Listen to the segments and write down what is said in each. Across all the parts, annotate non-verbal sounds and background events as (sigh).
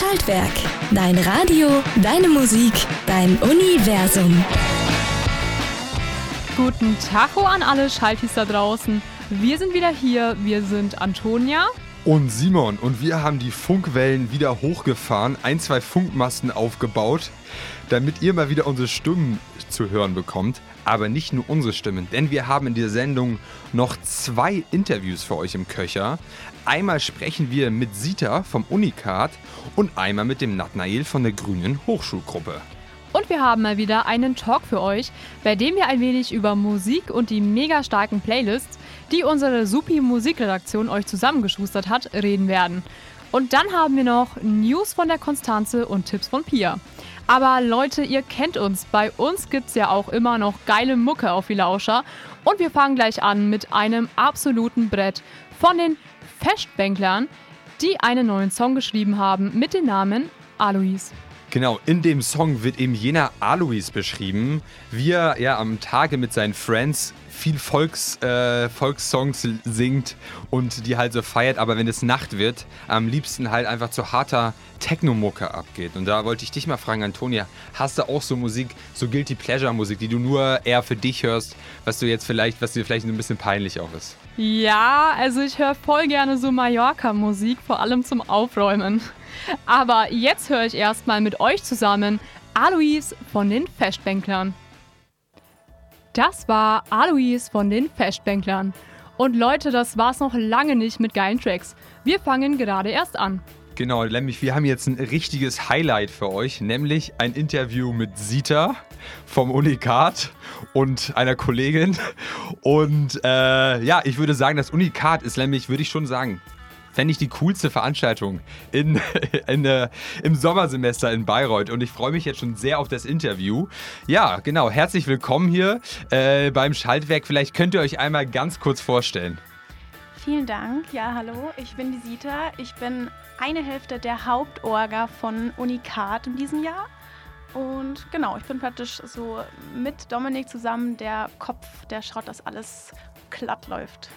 Schaltwerk. Dein Radio, deine Musik, dein Universum. Guten Tag an alle Schaltis da draußen. Wir sind wieder hier. Wir sind Antonia. Und Simon. Und wir haben die Funkwellen wieder hochgefahren, ein, zwei Funkmasten aufgebaut, damit ihr mal wieder unsere Stimmen zu hören bekommt. Aber nicht nur unsere Stimmen, denn wir haben in dieser Sendung noch zwei Interviews für euch im Köcher. Einmal sprechen wir mit Sita vom Unikat und einmal mit dem Natnael von der Grünen Hochschulgruppe. Und wir haben mal wieder einen Talk für euch, bei dem wir ein wenig über Musik und die mega starken Playlists, die unsere Supi Musikredaktion euch zusammengeschustert hat, reden werden. Und dann haben wir noch News von der Konstanze und Tipps von Pia. Aber Leute, ihr kennt uns. Bei uns gibt es ja auch immer noch geile Mucke auf die Lauscher. Und wir fangen gleich an mit einem absoluten Brett von den Festbänklern, die einen neuen Song geschrieben haben mit dem Namen Alois. Genau, in dem Song wird eben jener Alois beschrieben, wie er ja am Tage mit seinen Friends viel Volks, äh, Volkssongs singt und die halt so feiert, aber wenn es Nacht wird, am liebsten halt einfach zu harter Techno-Mucke abgeht. Und da wollte ich dich mal fragen, Antonia, hast du auch so Musik, so Guilty Pleasure-Musik, die du nur eher für dich hörst, was du jetzt vielleicht, was dir vielleicht ein bisschen peinlich auch ist? Ja, also ich höre voll gerne so Mallorca-Musik, vor allem zum Aufräumen. Aber jetzt höre ich erstmal mit euch zusammen Alois von den Festbänklern. Das war Alois von den Festbänklern. Und Leute, das war's noch lange nicht mit geilen Tracks. Wir fangen gerade erst an. Genau, nämlich wir haben jetzt ein richtiges Highlight für euch, nämlich ein Interview mit Sita vom Unikat und einer Kollegin. Und äh, ja, ich würde sagen, das Unikat ist nämlich, würde ich schon sagen, fände ich die coolste Veranstaltung in, (laughs) in, äh, im Sommersemester in Bayreuth. Und ich freue mich jetzt schon sehr auf das Interview. Ja, genau. Herzlich willkommen hier äh, beim Schaltwerk. Vielleicht könnt ihr euch einmal ganz kurz vorstellen. Vielen Dank. Ja, hallo, ich bin die Sita. Ich bin eine Hälfte der Hauptorga von Unikat in diesem Jahr. Und genau, ich bin praktisch so mit Dominik zusammen der Kopf, der schaut, dass alles glatt läuft.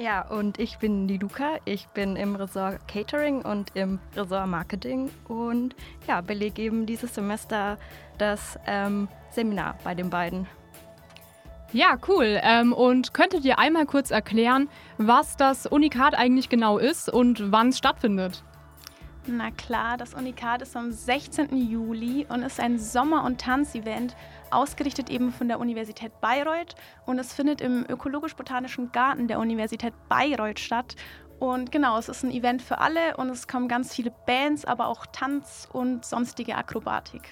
Ja, und ich bin die Luca. Ich bin im Resort Catering und im Resort Marketing und ja, belege eben dieses Semester das ähm, Seminar bei den beiden. Ja, cool. Ähm, und könntet ihr einmal kurz erklären, was das Unikat eigentlich genau ist und wann es stattfindet? Na klar, das Unikat ist am 16. Juli und ist ein Sommer- und Tanzevent, ausgerichtet eben von der Universität Bayreuth. Und es findet im Ökologisch-Botanischen Garten der Universität Bayreuth statt. Und genau, es ist ein Event für alle und es kommen ganz viele Bands, aber auch Tanz und sonstige Akrobatik.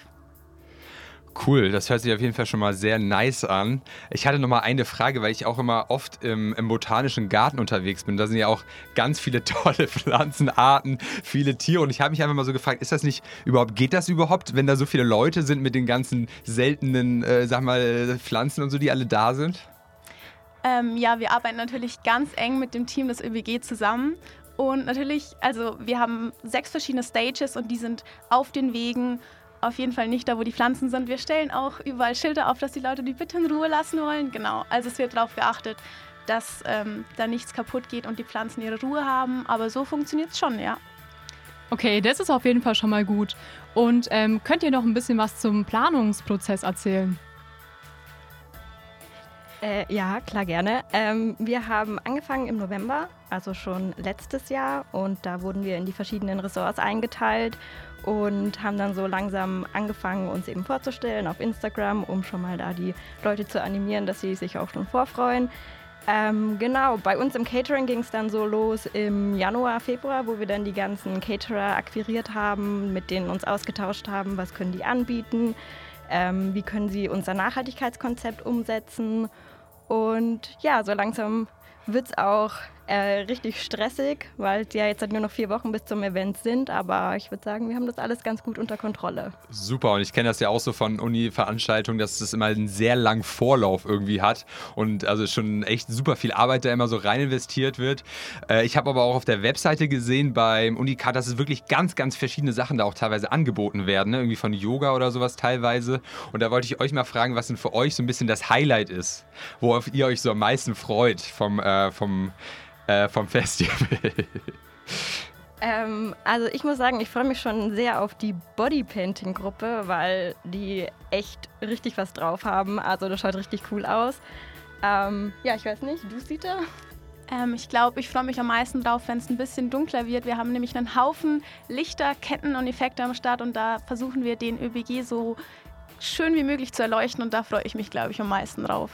Cool, das hört sich auf jeden Fall schon mal sehr nice an. Ich hatte noch mal eine Frage, weil ich auch immer oft im, im, botanischen Garten unterwegs bin. Da sind ja auch ganz viele (laughs) tolle Pflanzenarten, viele Tiere. Und ich habe mich einfach mal so gefragt, ist das nicht überhaupt, geht das überhaupt, wenn da so viele Leute sind mit den ganzen seltenen, äh, sag mal, Pflanzen und so, die alle da sind? Ähm, ja, wir arbeiten natürlich ganz eng mit dem Team des ÖBG zusammen. Und natürlich, also wir haben sechs verschiedene Stages und die sind auf den Wegen auf jeden Fall nicht da, wo die Pflanzen sind. Wir stellen auch überall Schilder auf, dass die Leute die bitte in Ruhe lassen wollen. Genau, also es wird darauf geachtet, dass ähm, da nichts kaputt geht und die Pflanzen ihre Ruhe haben. Aber so funktioniert es schon, ja. Okay, das ist auf jeden Fall schon mal gut. Und ähm, könnt ihr noch ein bisschen was zum Planungsprozess erzählen? Äh, ja, klar, gerne. Ähm, wir haben angefangen im November, also schon letztes Jahr, und da wurden wir in die verschiedenen Ressorts eingeteilt und haben dann so langsam angefangen, uns eben vorzustellen auf Instagram, um schon mal da die Leute zu animieren, dass sie sich auch schon vorfreuen. Ähm, genau, bei uns im Catering ging es dann so los im Januar, Februar, wo wir dann die ganzen Caterer akquiriert haben, mit denen uns ausgetauscht haben, was können die anbieten, ähm, wie können sie unser Nachhaltigkeitskonzept umsetzen. Und ja, so langsam wird es auch äh, richtig stressig, weil es ja jetzt halt nur noch vier Wochen bis zum Event sind. Aber ich würde sagen, wir haben das alles ganz gut unter Kontrolle. Super. Und ich kenne das ja auch so von Uni-Veranstaltungen, dass es immer einen sehr langen Vorlauf irgendwie hat. Und also schon echt super viel Arbeit da immer so rein investiert wird. Äh, ich habe aber auch auf der Webseite gesehen beim Unikat, dass es wirklich ganz, ganz verschiedene Sachen da auch teilweise angeboten werden. Ne? Irgendwie von Yoga oder sowas teilweise. Und da wollte ich euch mal fragen, was denn für euch so ein bisschen das Highlight ist, worauf ihr euch so am meisten freut vom, äh, vom äh, vom Festival. Ähm, also ich muss sagen, ich freue mich schon sehr auf die Bodypainting-Gruppe, weil die echt richtig was drauf haben. Also das schaut richtig cool aus. Ähm, ja, ich weiß nicht, du Sita? Ähm, ich glaube, ich freue mich am meisten drauf, wenn es ein bisschen dunkler wird. Wir haben nämlich einen Haufen Lichter, Ketten und Effekte am Start und da versuchen wir den ÖBG so schön wie möglich zu erleuchten und da freue ich mich, glaube ich, am meisten drauf.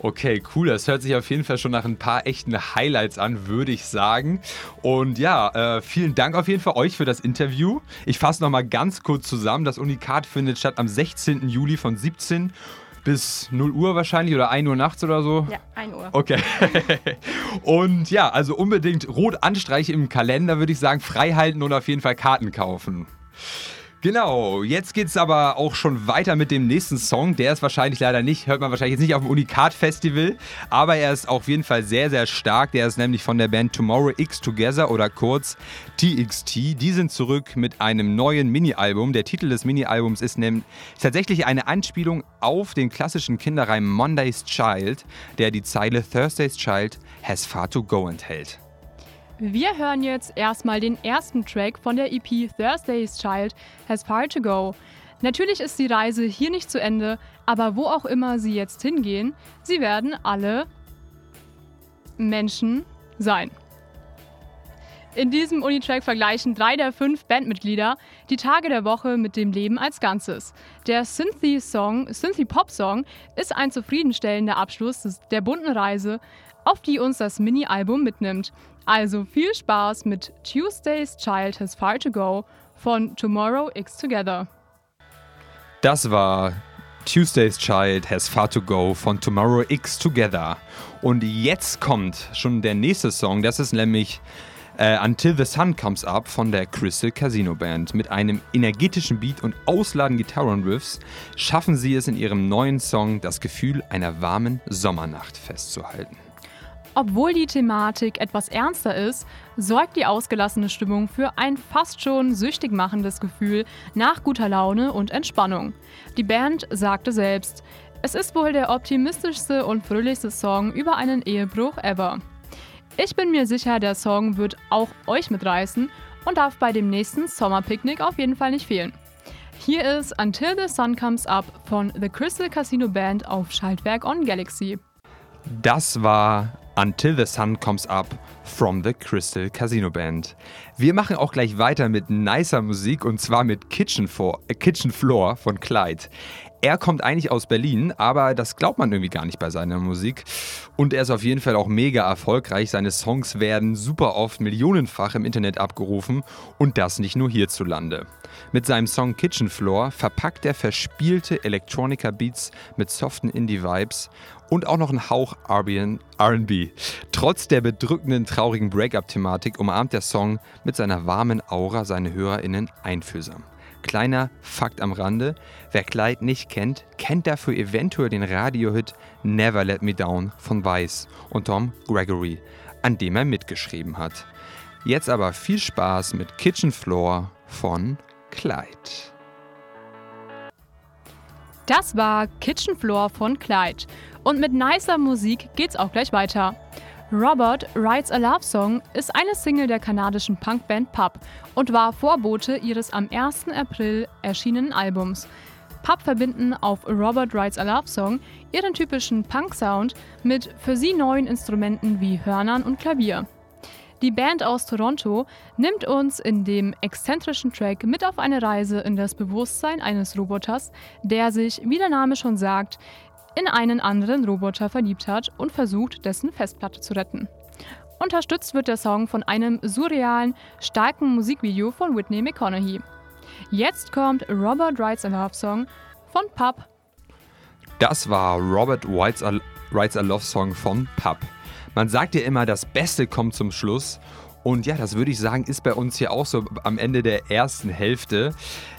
Okay, cool. Das hört sich auf jeden Fall schon nach ein paar echten Highlights an, würde ich sagen. Und ja, äh, vielen Dank auf jeden Fall euch für das Interview. Ich fasse nochmal ganz kurz zusammen. Das Unikat findet statt am 16. Juli von 17 bis 0 Uhr wahrscheinlich oder 1 Uhr nachts oder so? Ja, 1 Uhr. Okay. (laughs) und ja, also unbedingt rot anstreichen im Kalender, würde ich sagen, frei halten und auf jeden Fall Karten kaufen. Genau, jetzt geht es aber auch schon weiter mit dem nächsten Song. Der ist wahrscheinlich leider nicht, hört man wahrscheinlich jetzt nicht auf dem Unikat Festival, aber er ist auf jeden Fall sehr, sehr stark. Der ist nämlich von der Band Tomorrow X Together oder kurz TXT. Die sind zurück mit einem neuen Mini-Album. Der Titel des Mini-Albums ist nämlich tatsächlich eine Anspielung auf den klassischen Kinderreim Monday's Child, der die Zeile Thursday's Child has far to go enthält. Wir hören jetzt erstmal den ersten Track von der EP Thursday's Child Has Far to Go. Natürlich ist die Reise hier nicht zu Ende, aber wo auch immer sie jetzt hingehen, sie werden alle Menschen sein. In diesem Unitrack vergleichen drei der fünf Bandmitglieder die Tage der Woche mit dem Leben als Ganzes. Der Synthy-Song, Synthy-Pop-Song ist ein zufriedenstellender Abschluss der bunten Reise, auf die uns das Mini-Album mitnimmt. Also viel Spaß mit Tuesday's Child Has Far to Go von Tomorrow X Together. Das war Tuesday's Child Has Far to Go von Tomorrow X Together. Und jetzt kommt schon der nächste Song, das ist nämlich äh, Until the Sun Comes Up von der Crystal Casino Band. Mit einem energetischen Beat und ausladenden Gitarrenriffs schaffen sie es in ihrem neuen Song, das Gefühl einer warmen Sommernacht festzuhalten. Obwohl die Thematik etwas ernster ist, sorgt die ausgelassene Stimmung für ein fast schon süchtig machendes Gefühl nach guter Laune und Entspannung. Die Band sagte selbst, es ist wohl der optimistischste und fröhlichste Song über einen Ehebruch ever. Ich bin mir sicher, der Song wird auch euch mitreißen und darf bei dem nächsten Sommerpicknick auf jeden Fall nicht fehlen. Hier ist Until the Sun Comes Up von The Crystal Casino Band auf Schaltwerk on Galaxy. Das war Until the Sun Comes Up from the Crystal Casino Band. Wir machen auch gleich weiter mit nicer Musik und zwar mit Kitchen, For äh, Kitchen Floor von Clyde. Er kommt eigentlich aus Berlin, aber das glaubt man irgendwie gar nicht bei seiner Musik. Und er ist auf jeden Fall auch mega erfolgreich. Seine Songs werden super oft millionenfach im Internet abgerufen und das nicht nur hierzulande. Mit seinem Song Kitchen Floor verpackt er verspielte Electronica-Beats mit soften Indie-Vibes und auch noch einen Hauch RB. Trotz der bedrückenden, traurigen Breakup-Thematik umarmt der Song mit seiner warmen Aura seine HörerInnen einfühlsam. Kleiner Fakt am Rande: Wer Clyde nicht kennt, kennt dafür eventuell den Radiohit Never Let Me Down von Vice und Tom Gregory, an dem er mitgeschrieben hat. Jetzt aber viel Spaß mit Kitchen Floor von Clyde. Das war Kitchen Floor von Clyde. Und mit nicer Musik geht's auch gleich weiter. Robert Writes a Love Song ist eine Single der kanadischen Punkband Pub und war Vorbote ihres am 1. April erschienenen Albums. Pub verbinden auf Robert Writes a Love Song ihren typischen Punk-Sound mit für sie neuen Instrumenten wie Hörnern und Klavier. Die Band aus Toronto nimmt uns in dem exzentrischen Track mit auf eine Reise in das Bewusstsein eines Roboters, der sich, wie der Name schon sagt, in einen anderen Roboter verliebt hat und versucht, dessen Festplatte zu retten. Unterstützt wird der Song von einem surrealen, starken Musikvideo von Whitney McConaughey. Jetzt kommt Robert Writes a Love Song von Pub. Das war Robert Writes a Love Song von Pub. Man sagt ja immer, das Beste kommt zum Schluss. Und ja, das würde ich sagen, ist bei uns hier auch so am Ende der ersten Hälfte.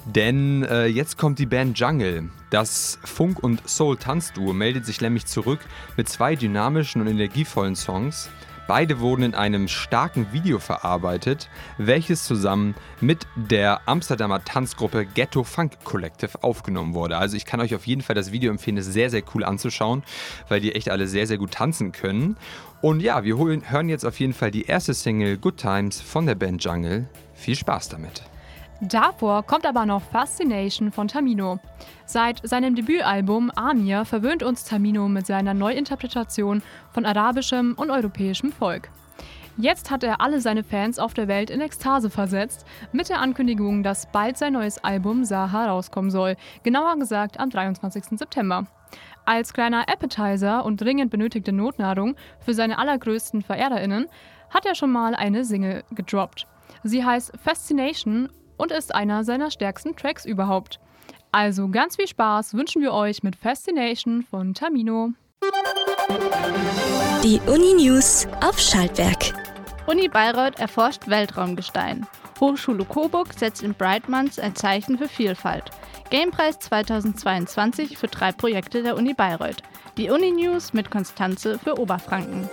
Denn äh, jetzt kommt die Band Jungle. Das Funk- und Soul-Tanzduo meldet sich nämlich zurück mit zwei dynamischen und energievollen Songs. Beide wurden in einem starken Video verarbeitet, welches zusammen mit der Amsterdamer Tanzgruppe Ghetto Funk Collective aufgenommen wurde. Also ich kann euch auf jeden Fall das Video empfehlen, es sehr, sehr cool anzuschauen, weil die echt alle sehr, sehr gut tanzen können. Und ja, wir hören jetzt auf jeden Fall die erste Single Good Times von der Band Jungle. Viel Spaß damit. Davor kommt aber noch Fascination von Tamino. Seit seinem Debütalbum Amir verwöhnt uns Tamino mit seiner Neuinterpretation von arabischem und europäischem Volk. Jetzt hat er alle seine Fans auf der Welt in Ekstase versetzt, mit der Ankündigung, dass bald sein neues Album Saha rauskommen soll, genauer gesagt am 23. September. Als kleiner Appetizer und dringend benötigte Notnahrung für seine allergrößten VerehrerInnen hat er schon mal eine Single gedroppt. Sie heißt Fascination und ist einer seiner stärksten Tracks überhaupt. Also ganz viel Spaß wünschen wir euch mit Fascination von Tamino. Die Uni News auf Schaltwerk. Uni Bayreuth erforscht Weltraumgestein. Hochschule Coburg setzt in Brightmonths ein Zeichen für Vielfalt. Gamepreis 2022 für drei Projekte der Uni Bayreuth. Die Uni News mit Konstanze für Oberfranken.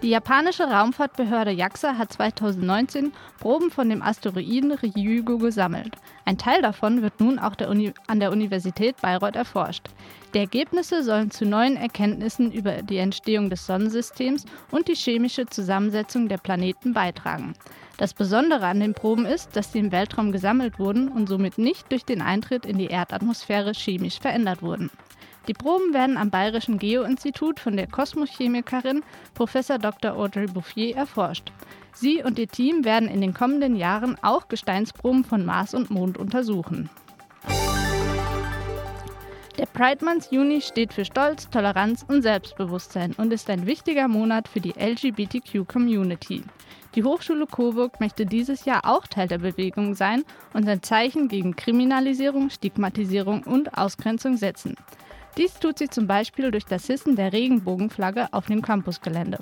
Die japanische Raumfahrtbehörde JAXA hat 2019 Proben von dem Asteroiden Ryugu gesammelt. Ein Teil davon wird nun auch der an der Universität Bayreuth erforscht. Die Ergebnisse sollen zu neuen Erkenntnissen über die Entstehung des Sonnensystems und die chemische Zusammensetzung der Planeten beitragen. Das Besondere an den Proben ist, dass sie im Weltraum gesammelt wurden und somit nicht durch den Eintritt in die Erdatmosphäre chemisch verändert wurden. Die Proben werden am Bayerischen Geo-Institut von der Kosmochemikerin Prof. Dr. Audrey Bouffier erforscht. Sie und ihr Team werden in den kommenden Jahren auch Gesteinsproben von Mars und Mond untersuchen. Der Pride Month Juni steht für Stolz, Toleranz und Selbstbewusstsein und ist ein wichtiger Monat für die LGBTQ-Community. Die Hochschule Coburg möchte dieses Jahr auch Teil der Bewegung sein und ein Zeichen gegen Kriminalisierung, Stigmatisierung und Ausgrenzung setzen. Dies tut sie zum Beispiel durch das Hissen der Regenbogenflagge auf dem Campusgelände.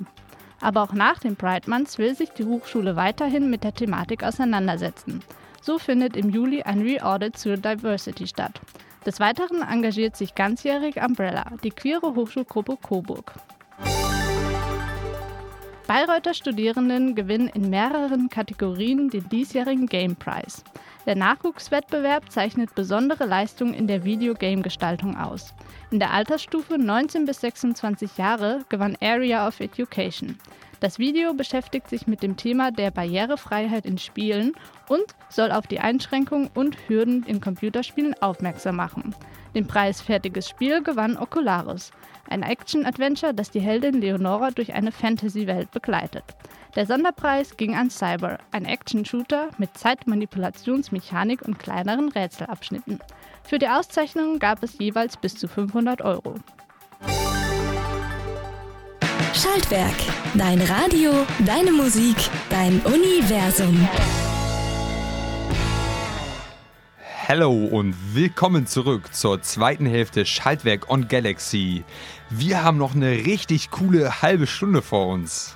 Aber auch nach den Pride Months will sich die Hochschule weiterhin mit der Thematik auseinandersetzen. So findet im Juli ein Re-Audit zur Diversity statt. Des Weiteren engagiert sich ganzjährig Umbrella, die queere Hochschulgruppe Coburg. Bayreuther Studierenden gewinnen in mehreren Kategorien den diesjährigen Game Prize. Der Nachwuchswettbewerb zeichnet besondere Leistungen in der Videogame-Gestaltung aus. In der Altersstufe 19 bis 26 Jahre gewann Area of Education. Das Video beschäftigt sich mit dem Thema der Barrierefreiheit in Spielen und soll auf die Einschränkungen und Hürden in Computerspielen aufmerksam machen. Den Preis Fertiges Spiel gewann Ocularis, ein Action-Adventure, das die Heldin Leonora durch eine Fantasy-Welt begleitet. Der Sonderpreis ging an Cyber, ein Action-Shooter mit Zeitmanipulationsmechanik und kleineren Rätselabschnitten. Für die Auszeichnung gab es jeweils bis zu 500 Euro. Schaltwerk. Dein Radio, deine Musik, dein Universum. Hallo und willkommen zurück zur zweiten Hälfte Schaltwerk on Galaxy. Wir haben noch eine richtig coole halbe Stunde vor uns.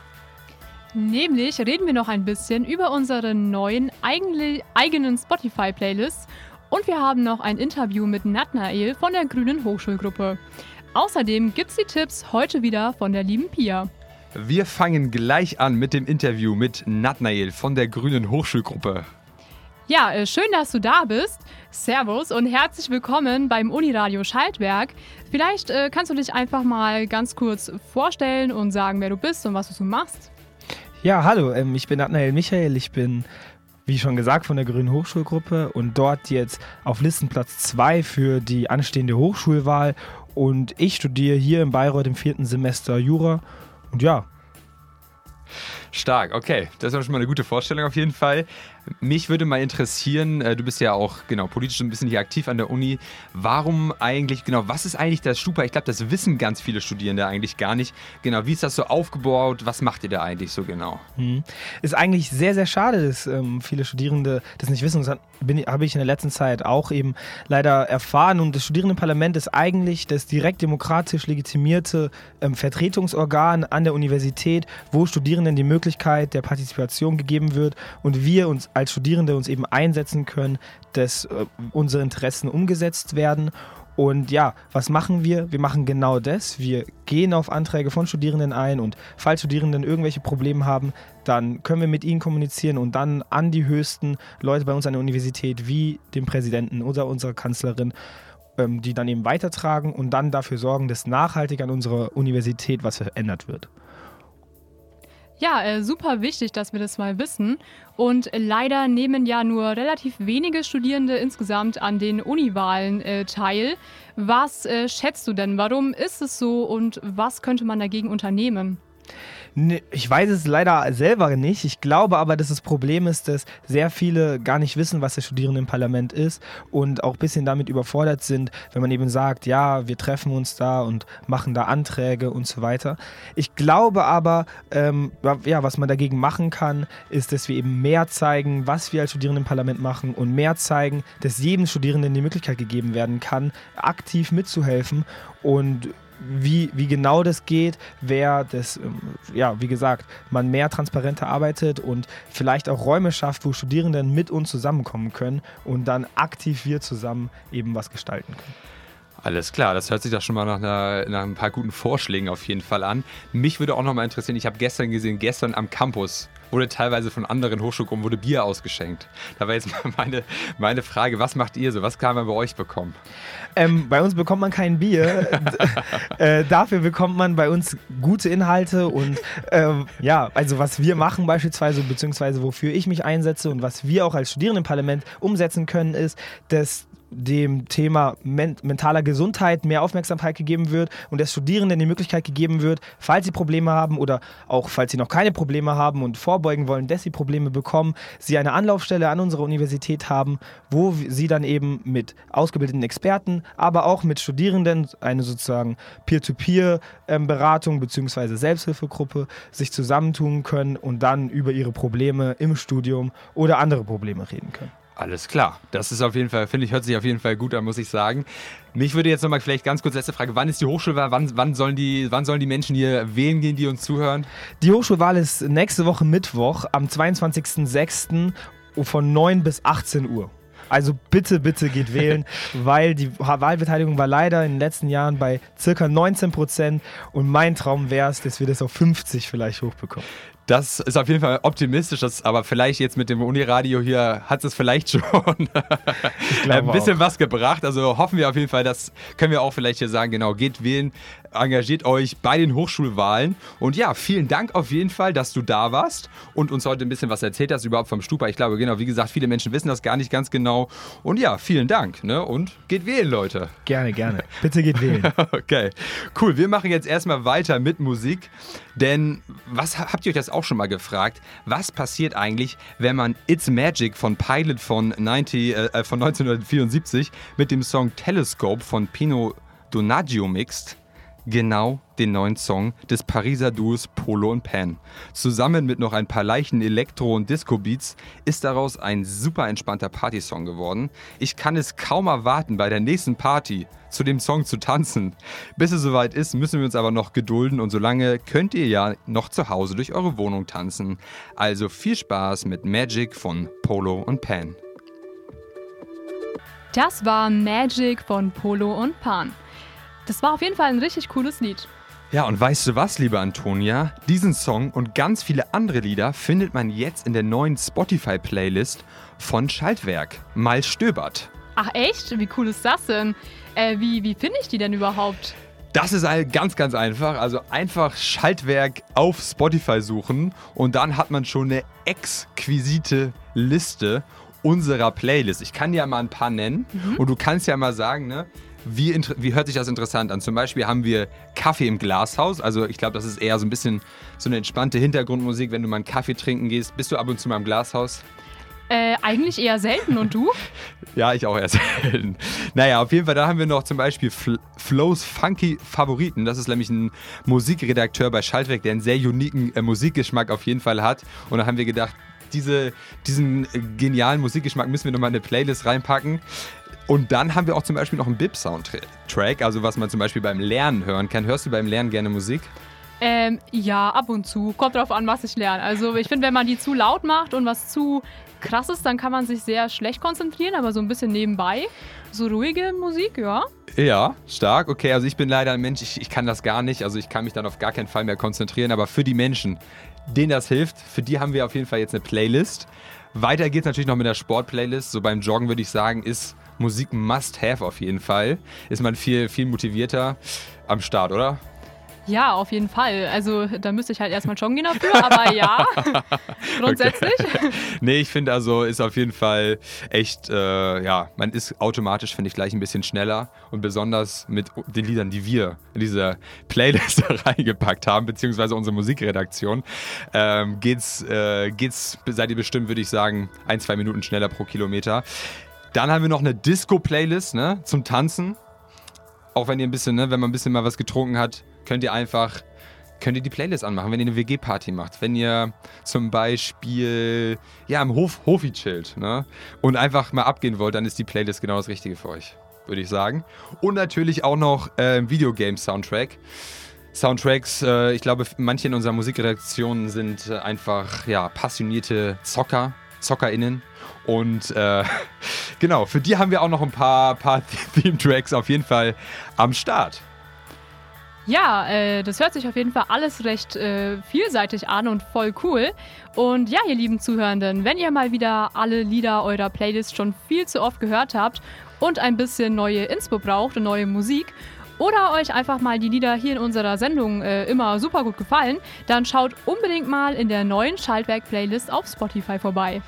Nämlich reden wir noch ein bisschen über unsere neuen eigenen Spotify-Playlists und wir haben noch ein Interview mit Natnael von der Grünen Hochschulgruppe. Außerdem gibt's die Tipps heute wieder von der lieben Pia. Wir fangen gleich an mit dem Interview mit Natnael von der Grünen Hochschulgruppe. Ja, äh, schön, dass du da bist. Servus und herzlich willkommen beim Uniradio Schaltwerk. Vielleicht äh, kannst du dich einfach mal ganz kurz vorstellen und sagen, wer du bist und was du so machst. Ja, hallo, ähm, ich bin Nathanael Michael, ich bin, wie schon gesagt, von der Grünen Hochschulgruppe und dort jetzt auf Listenplatz 2 für die anstehende Hochschulwahl und ich studiere hier in Bayreuth im vierten Semester Jura und ja. Stark, okay. Das ist schon mal eine gute Vorstellung auf jeden Fall. Mich würde mal interessieren, äh, du bist ja auch genau politisch ein bisschen hier aktiv an der Uni. Warum eigentlich, genau, was ist eigentlich das Stupa? Ich glaube, das wissen ganz viele Studierende eigentlich gar nicht. Genau, wie ist das so aufgebaut? Was macht ihr da eigentlich so genau? Hm. Ist eigentlich sehr, sehr schade, dass ähm, viele Studierende das nicht wissen. Das habe ich in der letzten Zeit auch eben leider erfahren. Und das Studierendenparlament ist eigentlich das direkt demokratisch legitimierte ähm, Vertretungsorgan an der Universität, wo Studierenden die Möglichkeit der Partizipation gegeben wird und wir uns als Studierende uns eben einsetzen können, dass äh, unsere Interessen umgesetzt werden. Und ja, was machen wir? Wir machen genau das. Wir gehen auf Anträge von Studierenden ein und falls Studierenden irgendwelche Probleme haben, dann können wir mit ihnen kommunizieren und dann an die höchsten Leute bei uns an der Universität, wie dem Präsidenten oder unserer Kanzlerin, ähm, die dann eben weitertragen und dann dafür sorgen, dass nachhaltig an unserer Universität was verändert wird. Ja, äh, super wichtig, dass wir das mal wissen. Und leider nehmen ja nur relativ wenige Studierende insgesamt an den Uniwahlen äh, teil. Was äh, schätzt du denn? Warum ist es so und was könnte man dagegen unternehmen? Ne, ich weiß es leider selber nicht. Ich glaube aber, dass das Problem ist, dass sehr viele gar nicht wissen, was das Studierendenparlament ist und auch ein bisschen damit überfordert sind, wenn man eben sagt, ja, wir treffen uns da und machen da Anträge und so weiter. Ich glaube aber, ähm, ja, was man dagegen machen kann, ist, dass wir eben mehr zeigen, was wir als Studierendenparlament machen und mehr zeigen, dass jedem Studierenden die Möglichkeit gegeben werden kann, aktiv mitzuhelfen und wie, wie genau das geht, wer das, ähm, ja, wie gesagt, man mehr transparenter arbeitet und vielleicht auch Räume schafft, wo Studierende mit uns zusammenkommen können und dann aktiv wir zusammen eben was gestalten können. Alles klar, das hört sich doch schon mal nach, einer, nach ein paar guten Vorschlägen auf jeden Fall an. Mich würde auch noch mal interessieren, ich habe gestern gesehen, gestern am Campus wurde teilweise von anderen Hochschulgruppen wurde Bier ausgeschenkt. Da war jetzt (laughs) meine, meine Frage, was macht ihr so? Was kann man bei euch bekommen? Ähm, bei uns bekommt man kein Bier. (laughs) äh, dafür bekommt man bei uns gute Inhalte und ähm, ja, also was wir machen beispielsweise, beziehungsweise wofür ich mich einsetze und was wir auch als Studierendenparlament umsetzen können, ist, dass dem Thema men mentaler Gesundheit mehr Aufmerksamkeit gegeben wird und der Studierenden die Möglichkeit gegeben wird, falls sie Probleme haben oder auch falls sie noch keine Probleme haben und vorbeugen wollen, dass sie Probleme bekommen, sie eine Anlaufstelle an unserer Universität haben, wo sie dann eben mit ausgebildeten Experten, aber auch mit Studierenden eine sozusagen Peer-to-Peer-Beratung bzw. Selbsthilfegruppe sich zusammentun können und dann über ihre Probleme im Studium oder andere Probleme reden können. Alles klar. Das ist auf jeden Fall, finde ich, hört sich auf jeden Fall gut an, muss ich sagen. Mich würde jetzt nochmal vielleicht ganz kurz letzte Frage: Wann ist die Hochschulwahl? Wann, wann, sollen die, wann sollen die Menschen hier wählen gehen, die uns zuhören? Die Hochschulwahl ist nächste Woche Mittwoch am 22.06. von 9 bis 18 Uhr. Also bitte, bitte geht wählen, (laughs) weil die Wahlbeteiligung war leider in den letzten Jahren bei circa 19 Prozent und mein Traum wäre es, dass wir das auf 50 vielleicht hochbekommen. Das ist auf jeden Fall optimistisch, das, aber vielleicht jetzt mit dem Uniradio hier hat es vielleicht schon (laughs) ein bisschen auch. was gebracht. Also hoffen wir auf jeden Fall, das können wir auch vielleicht hier sagen. Genau, geht wählen, engagiert euch bei den Hochschulwahlen. Und ja, vielen Dank auf jeden Fall, dass du da warst und uns heute ein bisschen was erzählt hast überhaupt vom Stupa. Ich glaube, genau, wie gesagt, viele Menschen wissen das gar nicht ganz genau. Und ja, vielen Dank. Ne? Und geht wählen, Leute. Gerne, gerne. Bitte geht wählen. (laughs) okay, cool. Wir machen jetzt erstmal weiter mit Musik. Denn was habt ihr euch das auch schon mal gefragt? Was passiert eigentlich, wenn man It's Magic von Pilot von, 90, äh, von 1974 mit dem Song Telescope von Pino Donaggio mixt? Genau den neuen Song des Pariser Duos Polo und Pan. Zusammen mit noch ein paar leichten Elektro- und Disco-Beats ist daraus ein super entspannter Partysong geworden. Ich kann es kaum erwarten, bei der nächsten Party zu dem Song zu tanzen. Bis es soweit ist, müssen wir uns aber noch gedulden und solange könnt ihr ja noch zu Hause durch eure Wohnung tanzen. Also viel Spaß mit Magic von Polo und Pan. Das war Magic von Polo und Pan. Das war auf jeden Fall ein richtig cooles Lied. Ja, und weißt du was, liebe Antonia? Diesen Song und ganz viele andere Lieder findet man jetzt in der neuen Spotify-Playlist von Schaltwerk. Mal stöbert. Ach echt? Wie cool ist das denn? Äh, wie wie finde ich die denn überhaupt? Das ist halt ganz, ganz einfach. Also einfach Schaltwerk auf Spotify suchen und dann hat man schon eine exquisite Liste unserer Playlist. Ich kann dir mal ein paar nennen mhm. und du kannst ja mal sagen, ne? Wie, wie, hört sich das interessant an? Zum Beispiel haben wir Kaffee im Glashaus. Also ich glaube, das ist eher so ein bisschen so eine entspannte Hintergrundmusik, wenn du mal einen Kaffee trinken gehst. Bist du ab und zu mal im Glashaus? Äh, eigentlich eher selten. Und du? (laughs) ja, ich auch eher selten. Naja, auf jeden Fall, da haben wir noch zum Beispiel Fl Flows Funky Favoriten. Das ist nämlich ein Musikredakteur bei Schaltwerk, der einen sehr uniken äh, Musikgeschmack auf jeden Fall hat. Und da haben wir gedacht, diese, diesen äh, genialen Musikgeschmack müssen wir nochmal in eine Playlist reinpacken. Und dann haben wir auch zum Beispiel noch einen Bip-Soundtrack, also was man zum Beispiel beim Lernen hören kann. Hörst du beim Lernen gerne Musik? Ähm, ja, ab und zu. Kommt drauf an, was ich lerne. Also ich finde, wenn man die zu laut macht und was zu krass ist, dann kann man sich sehr schlecht konzentrieren, aber so ein bisschen nebenbei. So ruhige Musik, ja. Ja, stark. Okay, also ich bin leider ein Mensch, ich, ich kann das gar nicht. Also ich kann mich dann auf gar keinen Fall mehr konzentrieren. Aber für die Menschen, denen das hilft, für die haben wir auf jeden Fall jetzt eine Playlist. Weiter geht's natürlich noch mit der Sport-Playlist. So beim Joggen würde ich sagen, ist Musik must-have auf jeden Fall. Ist man viel, viel motivierter am Start, oder? Ja, auf jeden Fall. Also da müsste ich halt erstmal schon gehen dafür, aber ja, (laughs) grundsätzlich. Okay. (laughs) Nee, ich finde also, ist auf jeden Fall echt, äh, ja, man ist automatisch, finde ich, gleich ein bisschen schneller und besonders mit den Liedern, die wir in diese Playlist (laughs) reingepackt haben, beziehungsweise unsere Musikredaktion, ähm, geht's, äh, geht's, seid ihr bestimmt, würde ich sagen, ein, zwei Minuten schneller pro Kilometer. Dann haben wir noch eine Disco-Playlist ne, zum Tanzen. Auch wenn ihr ein bisschen, ne, wenn man ein bisschen mal was getrunken hat, könnt ihr einfach könnt ihr die Playlist anmachen, wenn ihr eine WG-Party macht. Wenn ihr zum Beispiel ja, am Hof Hofi chillt ne? und einfach mal abgehen wollt, dann ist die Playlist genau das Richtige für euch, würde ich sagen. Und natürlich auch noch äh, Videogame-Soundtrack. Soundtracks, äh, ich glaube, manche in unserer Musikredaktion sind äh, einfach ja, passionierte Zocker, ZockerInnen. Und äh, (laughs) genau, für die haben wir auch noch ein paar, paar (laughs) Theme-Tracks auf jeden Fall am Start. Ja, äh, das hört sich auf jeden Fall alles recht äh, vielseitig an und voll cool. Und ja, ihr lieben Zuhörenden, wenn ihr mal wieder alle Lieder eurer Playlist schon viel zu oft gehört habt und ein bisschen neue Inspo braucht und neue Musik oder euch einfach mal die Lieder hier in unserer Sendung äh, immer super gut gefallen, dann schaut unbedingt mal in der neuen Schaltwerk-Playlist auf Spotify vorbei.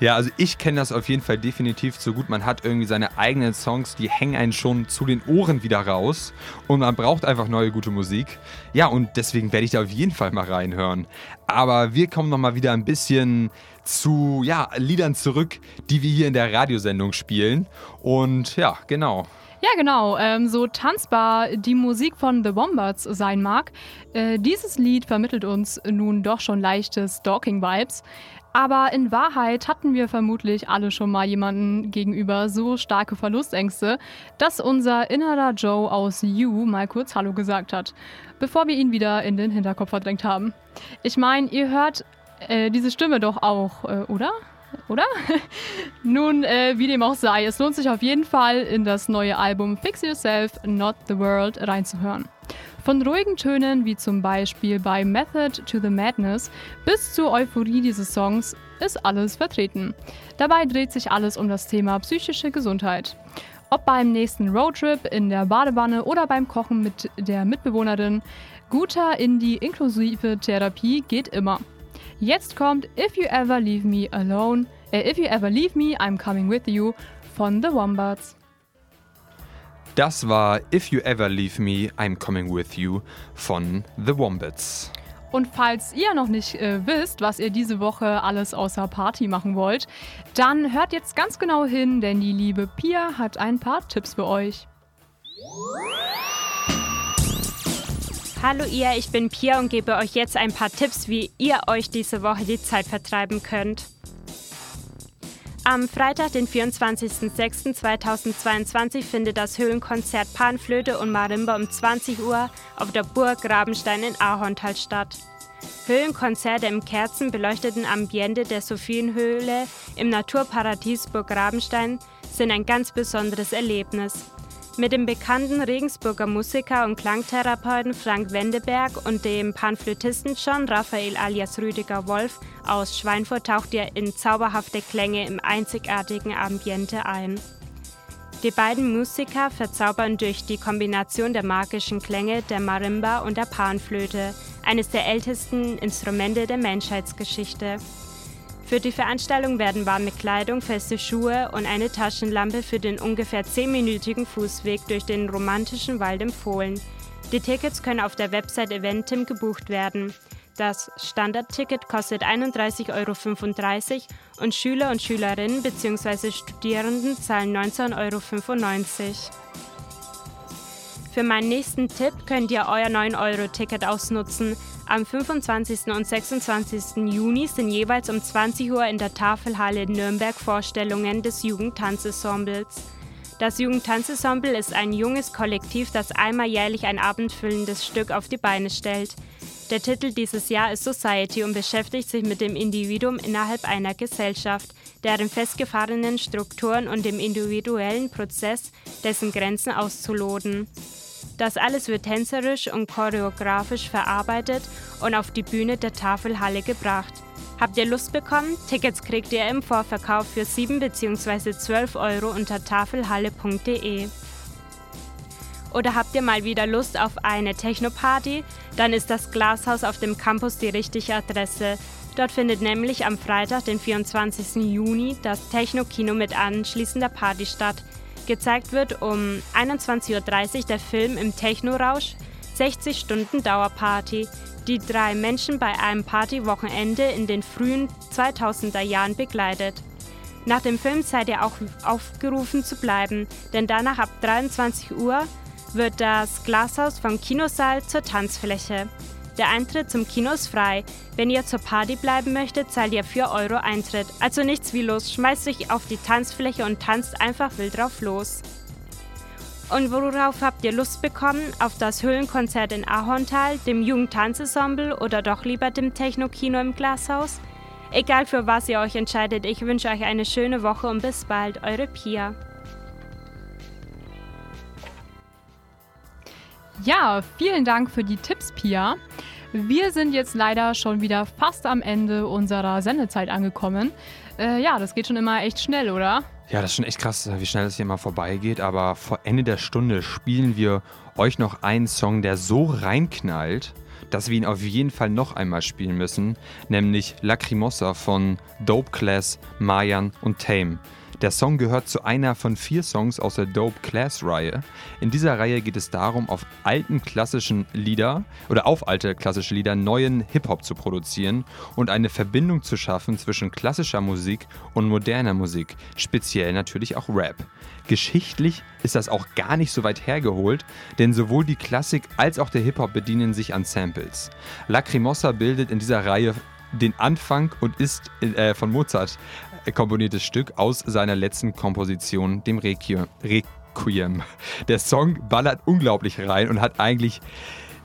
Ja, also ich kenne das auf jeden Fall definitiv so gut. Man hat irgendwie seine eigenen Songs, die hängen einen schon zu den Ohren wieder raus und man braucht einfach neue gute Musik. Ja, und deswegen werde ich da auf jeden Fall mal reinhören. Aber wir kommen noch mal wieder ein bisschen zu ja, Liedern zurück, die wir hier in der Radiosendung spielen. Und ja, genau. Ja, genau. Ähm, so tanzbar die Musik von The Wombats sein mag, äh, dieses Lied vermittelt uns nun doch schon leichte Stalking-Vibes. Aber in Wahrheit hatten wir vermutlich alle schon mal jemanden gegenüber so starke Verlustängste, dass unser innerer Joe aus You mal kurz Hallo gesagt hat, bevor wir ihn wieder in den Hinterkopf verdrängt haben. Ich meine, ihr hört äh, diese Stimme doch auch, äh, oder? Oder? (laughs) Nun, äh, wie dem auch sei, es lohnt sich auf jeden Fall, in das neue Album Fix Yourself, Not the World reinzuhören. Von ruhigen Tönen wie zum Beispiel bei Method to the Madness bis zur Euphorie dieses Songs ist alles vertreten. Dabei dreht sich alles um das Thema psychische Gesundheit. Ob beim nächsten Roadtrip, in der Badewanne oder beim Kochen mit der Mitbewohnerin, guter Indie-inklusive Therapie geht immer. Jetzt kommt If You Ever Leave Me Alone, äh, If You Ever Leave Me, I'm Coming With You von The Wombats. Das war If You Ever Leave Me, I'm Coming With You von The Wombats. Und falls ihr noch nicht äh, wisst, was ihr diese Woche alles außer Party machen wollt, dann hört jetzt ganz genau hin, denn die liebe Pia hat ein paar Tipps für euch. Hallo ihr, ich bin Pia und gebe euch jetzt ein paar Tipps, wie ihr euch diese Woche die Zeit vertreiben könnt. Am Freitag, den 24.06.2022, findet das Höhlenkonzert Panflöte und Marimba um 20 Uhr auf der Burg Grabenstein in Ahorntal statt. Höhlenkonzerte im kerzenbeleuchteten Ambiente der Sophienhöhle im Naturparadies Burg Grabenstein sind ein ganz besonderes Erlebnis. Mit dem bekannten Regensburger Musiker und Klangtherapeuten Frank Wendeberg und dem Panflötisten John Raphael alias Rüdiger Wolf aus Schweinfurt taucht er in zauberhafte Klänge im einzigartigen Ambiente ein. Die beiden Musiker verzaubern durch die Kombination der magischen Klänge der Marimba und der Panflöte, eines der ältesten Instrumente der Menschheitsgeschichte. Für die Veranstaltung werden warme Kleidung, feste Schuhe und eine Taschenlampe für den ungefähr 10-minütigen Fußweg durch den romantischen Wald empfohlen. Die Tickets können auf der Website Eventim gebucht werden. Das Standardticket kostet 31,35 Euro und Schüler und Schülerinnen bzw. Studierenden zahlen 19,95 Euro. Für meinen nächsten Tipp könnt ihr euer 9-Euro-Ticket ausnutzen. Am 25. und 26. Juni sind jeweils um 20 Uhr in der Tafelhalle Nürnberg Vorstellungen des Jugendtanzensembles. Das Jugendtanzensemble ist ein junges Kollektiv, das einmal jährlich ein abendfüllendes Stück auf die Beine stellt. Der Titel dieses Jahr ist Society und beschäftigt sich mit dem Individuum innerhalb einer Gesellschaft, deren festgefahrenen Strukturen und dem individuellen Prozess, dessen Grenzen auszuloten. Das alles wird tänzerisch und choreografisch verarbeitet und auf die Bühne der Tafelhalle gebracht. Habt ihr Lust bekommen? Tickets kriegt ihr im Vorverkauf für 7 bzw. 12 Euro unter tafelhalle.de. Oder habt ihr mal wieder Lust auf eine Techno-Party? Dann ist das Glashaus auf dem Campus die richtige Adresse. Dort findet nämlich am Freitag, den 24. Juni, das Techno-Kino mit anschließender Party statt. Gezeigt wird um 21.30 Uhr der Film im Techno-Rausch, 60 Stunden Dauerparty, die drei Menschen bei einem Partywochenende in den frühen 2000er Jahren begleitet. Nach dem Film seid ihr auch aufgerufen zu bleiben, denn danach ab 23 Uhr wird das Glashaus vom Kinosaal zur Tanzfläche. Der Eintritt zum Kino ist frei. Wenn ihr zur Party bleiben möchtet, zahlt ihr 4 Euro Eintritt. Also nichts wie los, schmeißt euch auf die Tanzfläche und tanzt einfach wild drauf los. Und worauf habt ihr Lust bekommen? Auf das Höhlenkonzert in Ahorntal, dem Jugendtanzensemble oder doch lieber dem Techno-Kino im Glashaus? Egal für was ihr euch entscheidet, ich wünsche euch eine schöne Woche und bis bald, eure Pia. Ja, vielen Dank für die Tipps, Pia. Wir sind jetzt leider schon wieder fast am Ende unserer Sendezeit angekommen. Äh, ja, das geht schon immer echt schnell, oder? Ja, das ist schon echt krass, wie schnell es hier mal vorbeigeht. Aber vor Ende der Stunde spielen wir euch noch einen Song, der so reinknallt, dass wir ihn auf jeden Fall noch einmal spielen müssen, nämlich Lacrimosa von Dope Class, Mayan und Tame. Der Song gehört zu einer von vier Songs aus der Dope Class Reihe. In dieser Reihe geht es darum, auf alten klassischen Lieder oder auf alte klassische Lieder neuen Hip-Hop zu produzieren und eine Verbindung zu schaffen zwischen klassischer Musik und moderner Musik, speziell natürlich auch Rap. Geschichtlich ist das auch gar nicht so weit hergeholt, denn sowohl die Klassik als auch der Hip-Hop bedienen sich an Samples. Lacrimosa bildet in dieser Reihe den Anfang und ist äh, von Mozart komponiertes Stück aus seiner letzten Komposition, dem Requiem. Requiem. Der Song ballert unglaublich rein und hat eigentlich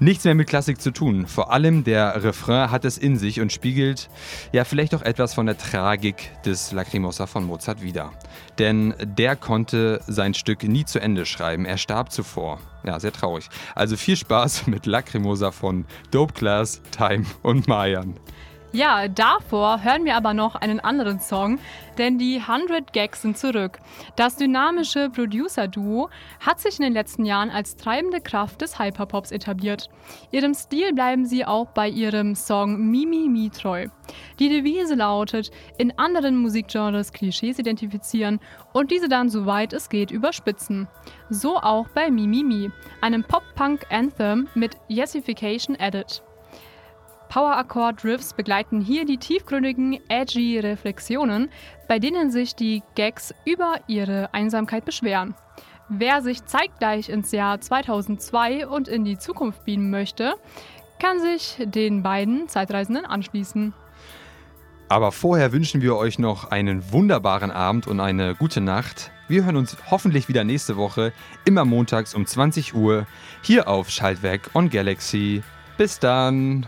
nichts mehr mit Klassik zu tun. Vor allem der Refrain hat es in sich und spiegelt ja vielleicht auch etwas von der Tragik des Lacrimosa von Mozart wider. Denn der konnte sein Stück nie zu Ende schreiben. Er starb zuvor. Ja, sehr traurig. Also viel Spaß (laughs) mit Lacrimosa von Dope Class, Time und Mayan. Ja, davor hören wir aber noch einen anderen Song, denn die 100 Gags sind zurück. Das dynamische Producer-Duo hat sich in den letzten Jahren als treibende Kraft des Hyperpops etabliert. Ihrem Stil bleiben sie auch bei ihrem Song Mimi Mi treu. Die Devise lautet, in anderen Musikgenres Klischees identifizieren und diese dann soweit es geht überspitzen. So auch bei Mimi Mi, einem Pop-Punk-Anthem mit Yesification Edit. Power-Akkord-Riffs begleiten hier die tiefgründigen, edgy Reflexionen, bei denen sich die Gags über ihre Einsamkeit beschweren. Wer sich zeitgleich ins Jahr 2002 und in die Zukunft beamen möchte, kann sich den beiden Zeitreisenden anschließen. Aber vorher wünschen wir euch noch einen wunderbaren Abend und eine gute Nacht. Wir hören uns hoffentlich wieder nächste Woche, immer montags um 20 Uhr, hier auf Schaltwerk on Galaxy. Bis dann!